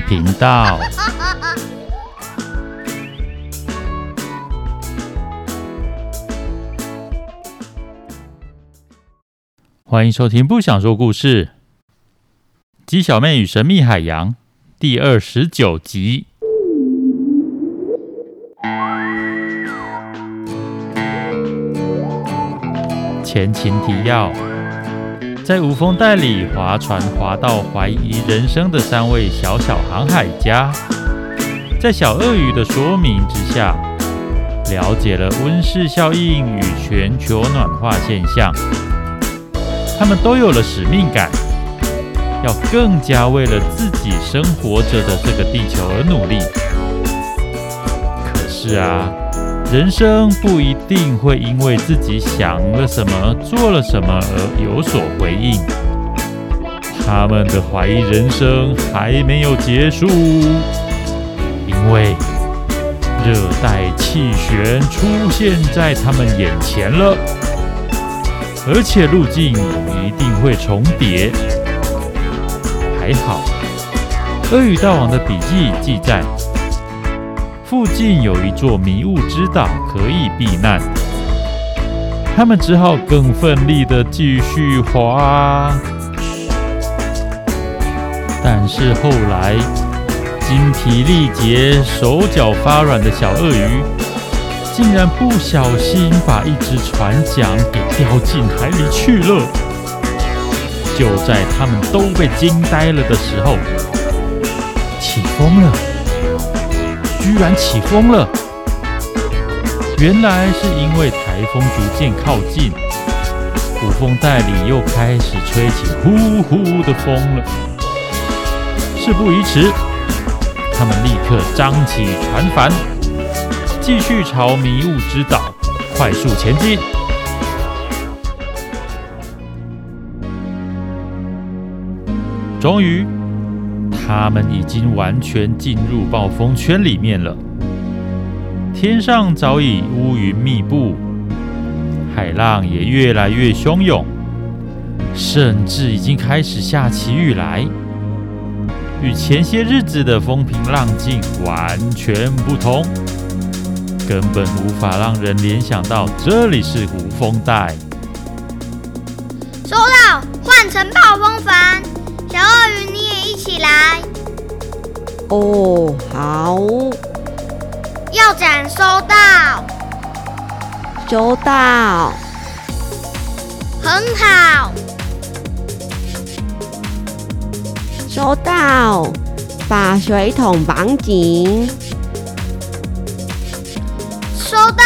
频道。欢迎收听《不想说故事》，鸡小妹与神秘海洋第二十九集。前情提要。在无风带里划船划到怀疑人生的三位小小航海家，在小鳄鱼的说明之下，了解了温室效应与全球暖化现象。他们都有了使命感，要更加为了自己生活着的这个地球而努力。可是啊。人生不一定会因为自己想了什么、做了什么而有所回应。他们的怀疑人生还没有结束，因为热带气旋出现在他们眼前了，而且路径一定会重叠。还好，鳄鱼大王的笔记记载。附近有一座迷雾之岛可以避难，他们只好更奋力的继续划。但是后来，精疲力竭、手脚发软的小鳄鱼，竟然不小心把一只船桨给掉进海里去了。就在他们都被惊呆了的时候，起风了。居然起风了！原来是因为台风逐渐靠近，无风带里又开始吹起呼呼的风了。事不宜迟，他们立刻张起船帆，继续朝迷雾之岛快速前进。终于。他们已经完全进入暴风圈里面了，天上早已乌云密布，海浪也越来越汹涌，甚至已经开始下起雨来。与前些日子的风平浪静完全不同，根本无法让人联想到这里是无风带。收到，换成暴风帆，小鳄鱼。起来！哦，好。要展收到，收到。很好，收到。把水桶绑紧，收到。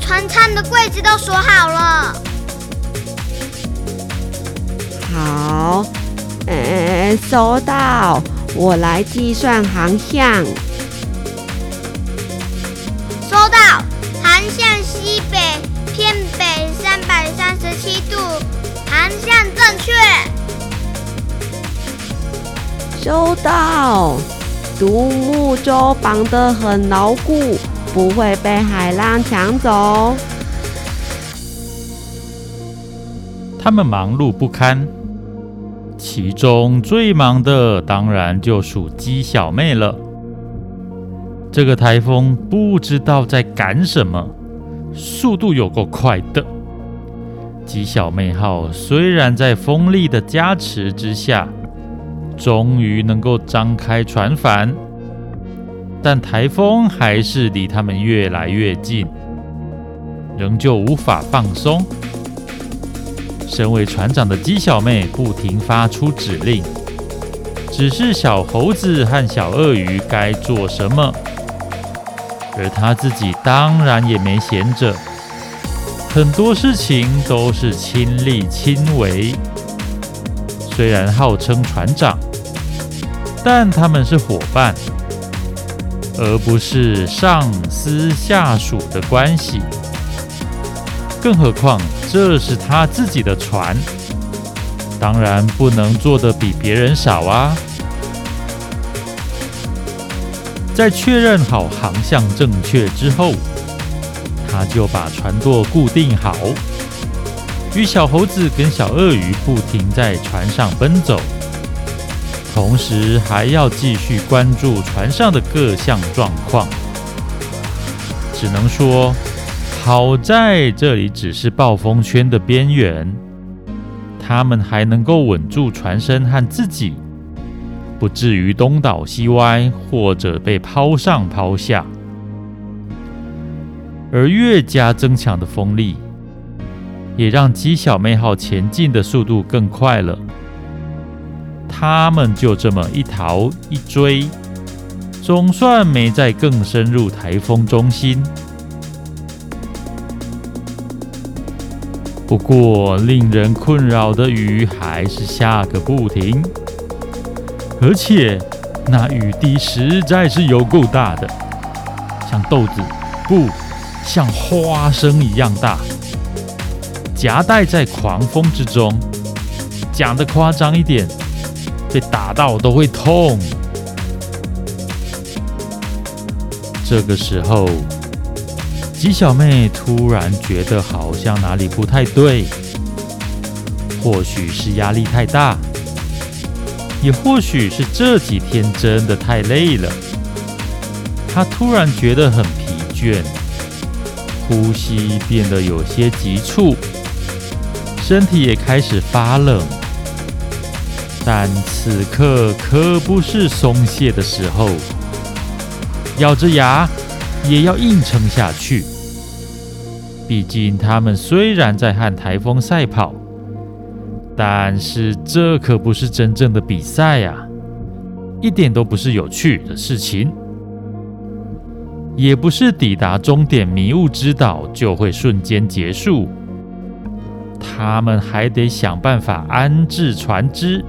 船舱的柜子都锁好了，好。嗯，收到。我来计算航向。收到，航向西北偏北三百三十七度，航向正确。收到，独木舟绑得很牢固，不会被海浪抢走。他们忙碌不堪。其中最忙的当然就属鸡小妹了。这个台风不知道在赶什么，速度有够快的。鸡小妹号虽然在风力的加持之下，终于能够张开船帆，但台风还是离他们越来越近，仍旧无法放松。身为船长的鸡小妹不停发出指令，指示小猴子和小鳄鱼该做什么，而她自己当然也没闲着，很多事情都是亲力亲为。虽然号称船长，但他们是伙伴，而不是上司下属的关系。更何况这是他自己的船，当然不能做得比别人少啊！在确认好航向正确之后，他就把船舵固定好，与小猴子跟小鳄鱼不停在船上奔走。同时还要继续关注船上的各项状况。只能说，好在这里只是暴风圈的边缘，他们还能够稳住船身和自己，不至于东倒西歪或者被抛上抛下。而越加增强的风力，也让鸡小妹号前进的速度更快了。他们就这么一逃一追，总算没再更深入台风中心。不过，令人困扰的雨还是下个不停，而且那雨滴实在是有够大的，像豆子不。像花生一样大，夹带在狂风之中。讲得夸张一点，被打到都会痛。这个时候，鸡小妹突然觉得好像哪里不太对，或许是压力太大，也或许是这几天真的太累了。她突然觉得很疲倦。呼吸变得有些急促，身体也开始发冷，但此刻可不是松懈的时候，咬着牙也要硬撑下去。毕竟他们虽然在和台风赛跑，但是这可不是真正的比赛呀，一点都不是有趣的事情。也不是抵达终点迷雾之岛就会瞬间结束，他们还得想办法安置船只，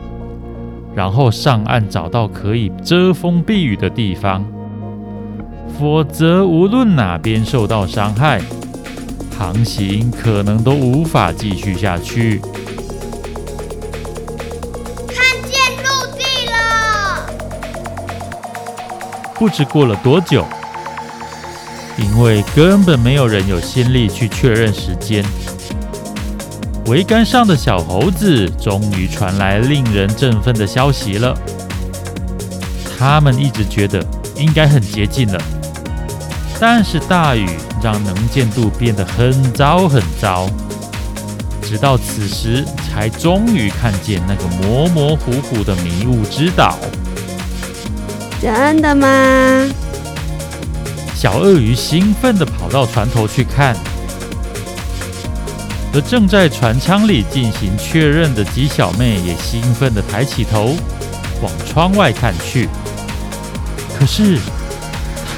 然后上岸找到可以遮风避雨的地方，否则无论哪边受到伤害，航行可能都无法继续下去。看见陆地了！不知过了多久。因为根本没有人有心力去确认时间，桅杆上的小猴子终于传来令人振奋的消息了。他们一直觉得应该很接近了，但是大雨让能见度变得很糟很糟，直到此时才终于看见那个模模糊糊的迷雾之岛。真的吗？小鳄鱼兴奋地跑到船头去看，而正在船舱里进行确认的鸡小妹也兴奋地抬起头往窗外看去。可是，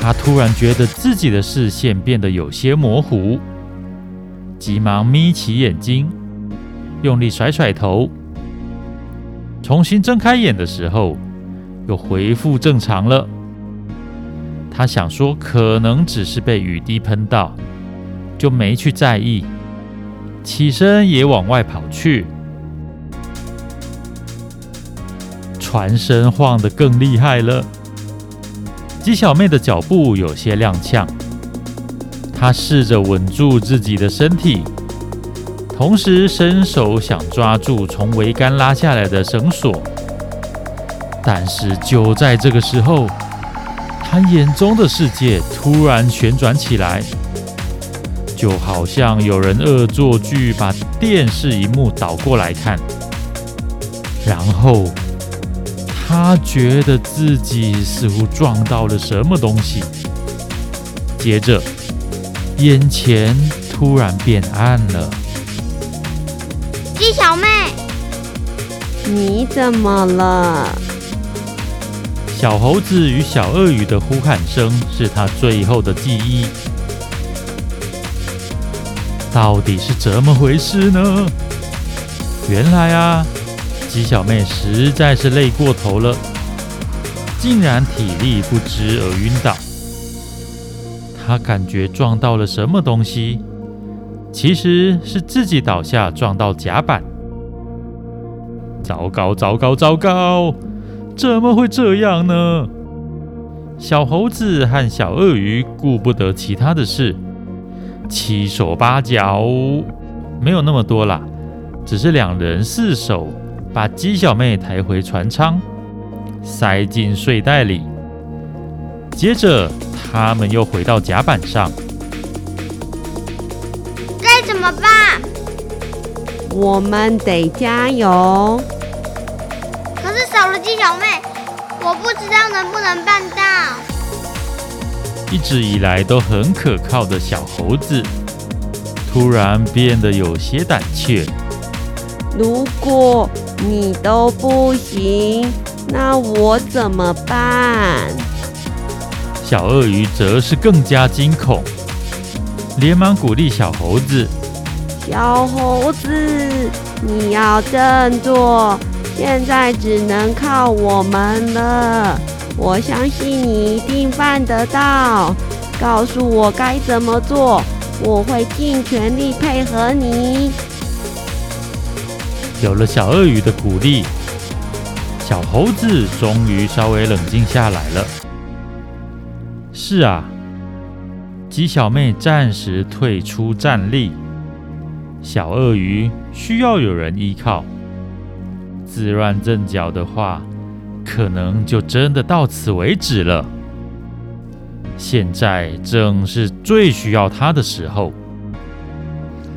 他突然觉得自己的视线变得有些模糊，急忙眯起眼睛，用力甩甩头，重新睁开眼的时候，又恢复正常了。他想说，可能只是被雨滴喷到，就没去在意，起身也往外跑去。船身晃得更厉害了，鸡小妹的脚步有些踉跄，她试着稳住自己的身体，同时伸手想抓住从桅杆拉下来的绳索，但是就在这个时候。她眼中的世界突然旋转起来，就好像有人恶作剧把电视荧幕倒过来看。然后他觉得自己似乎撞到了什么东西，接着眼前突然变暗了。鸡小妹，你怎么了？小猴子与小鳄鱼的呼喊声是他最后的记忆。到底是怎么回事呢？原来啊，鸡小妹实在是累过头了，竟然体力不支而晕倒。她感觉撞到了什么东西，其实是自己倒下撞到甲板。糟糕，糟糕，糟糕！怎么会这样呢？小猴子和小鳄鱼顾不得其他的事，七手八脚，没有那么多啦，只是两人四手把鸡小妹抬回船舱，塞进睡袋里。接着，他们又回到甲板上。该怎么办？我们得加油。可是少了鸡小妹，我不知道能不能办到。一直以来都很可靠的小猴子，突然变得有些胆怯。如果你都不行，那我怎么办？小鳄鱼则是更加惊恐，连忙鼓励小猴子：“小猴子，你要振作，现在只能靠我们了。我相信你一定办得到。告诉我该怎么做，我会尽全力配合你。”有了小鳄鱼的鼓励，小猴子终于稍微冷静下来了。是啊，鸡小妹暂时退出战力，小鳄鱼需要有人依靠。自乱阵脚的话，可能就真的到此为止了。现在正是最需要它的时候。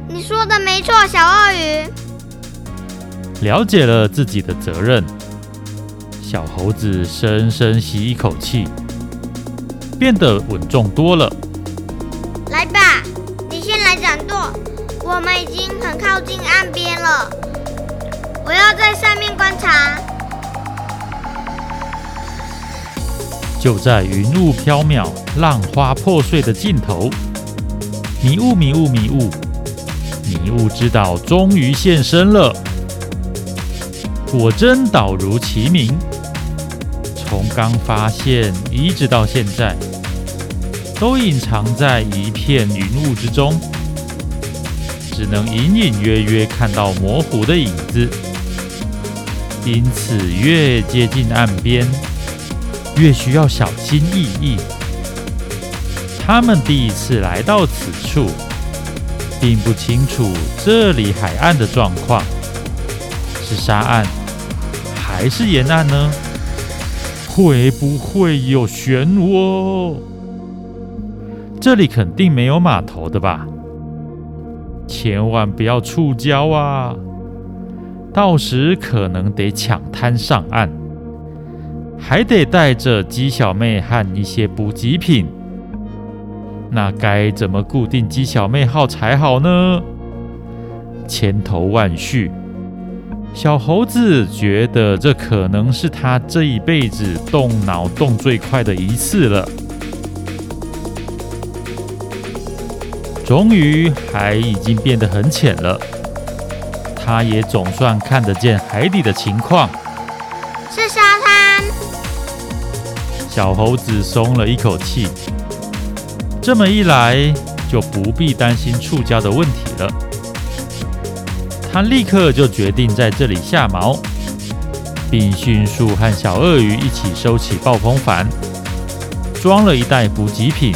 你说的没错，小鳄鱼。了解了自己的责任，小猴子深深吸一口气。变得稳重多了。来吧，你先来掌舵。我们已经很靠近岸边了，我要在上面观察。就在云雾飘渺、浪花破碎的尽头，迷雾迷雾迷雾，迷雾之岛终于现身了。果真岛如其名。从刚发现一直到现在，都隐藏在一片云雾之中，只能隐隐约约看到模糊的影子。因此，越接近岸边，越需要小心翼翼。他们第一次来到此处，并不清楚这里海岸的状况，是沙岸还是岩岸呢？会不会有漩涡？这里肯定没有码头的吧？千万不要触礁啊！到时可能得抢滩上岸，还得带着鸡小妹和一些补给品。那该怎么固定鸡小妹号才好呢？千头万绪。小猴子觉得这可能是他这一辈子动脑动最快的一次了。终于，海已经变得很浅了，他也总算看得见海底的情况。是沙滩。小猴子松了一口气，这么一来就不必担心触礁的问题了。他立刻就决定在这里下锚，并迅速和小鳄鱼一起收起暴风帆，装了一袋补给品，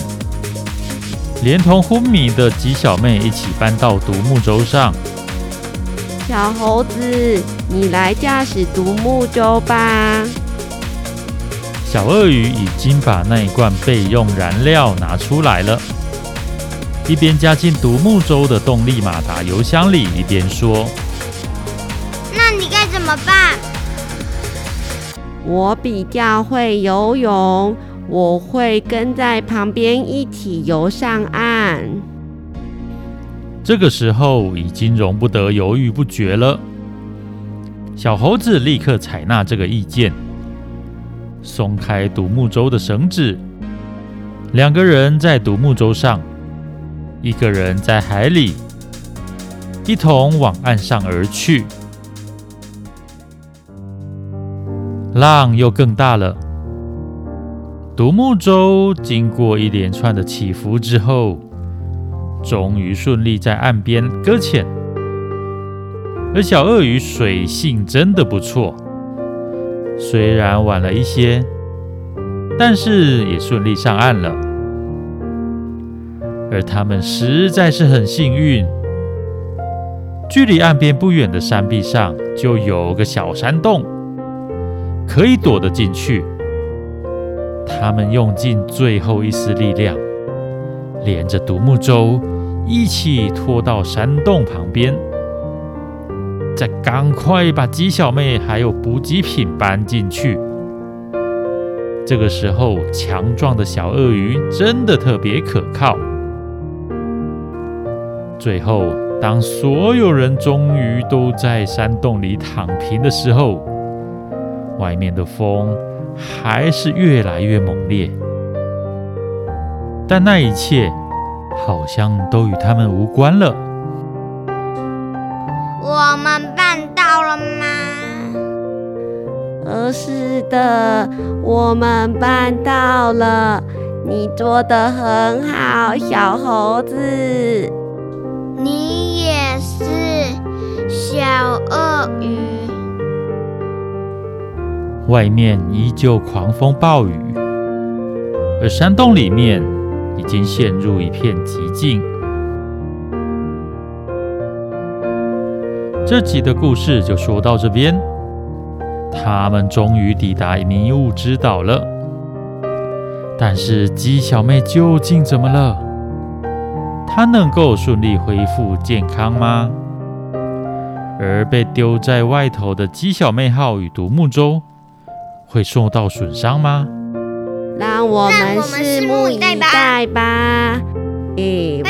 连同昏迷的吉小妹一起搬到独木舟上。小猴子，你来驾驶独木舟吧。小鳄鱼已经把那一罐备用燃料拿出来了。一边加进独木舟的动力马达油箱里，一边说：“那你该怎么办？”我比较会游泳，我会跟在旁边一起游上岸。这个时候已经容不得犹豫不决了。小猴子立刻采纳这个意见，松开独木舟的绳子，两个人在独木舟上。一个人在海里，一同往岸上而去。浪又更大了。独木舟经过一连串的起伏之后，终于顺利在岸边搁浅。而小鳄鱼水性真的不错，虽然晚了一些，但是也顺利上岸了。而他们实在是很幸运，距离岸边不远的山壁上就有个小山洞，可以躲得进去。他们用尽最后一丝力量，连着独木舟一起拖到山洞旁边，再赶快把鸡小妹还有补给品搬进去。这个时候，强壮的小鳄鱼真的特别可靠。最后，当所有人终于都在山洞里躺平的时候，外面的风还是越来越猛烈。但那一切好像都与他们无关了。我们办到了吗？呃，是的，我们办到了。你做的很好，小猴子。小鳄鱼。外面依旧狂风暴雨，而山洞里面已经陷入一片寂静。这集的故事就说到这边。他们终于抵达迷雾之岛了，但是鸡小妹究竟怎么了？她能够顺利恢复健康吗？而被丢在外头的鸡小妹号与独木舟会受到损伤吗？让我们拭目以待吧！诶，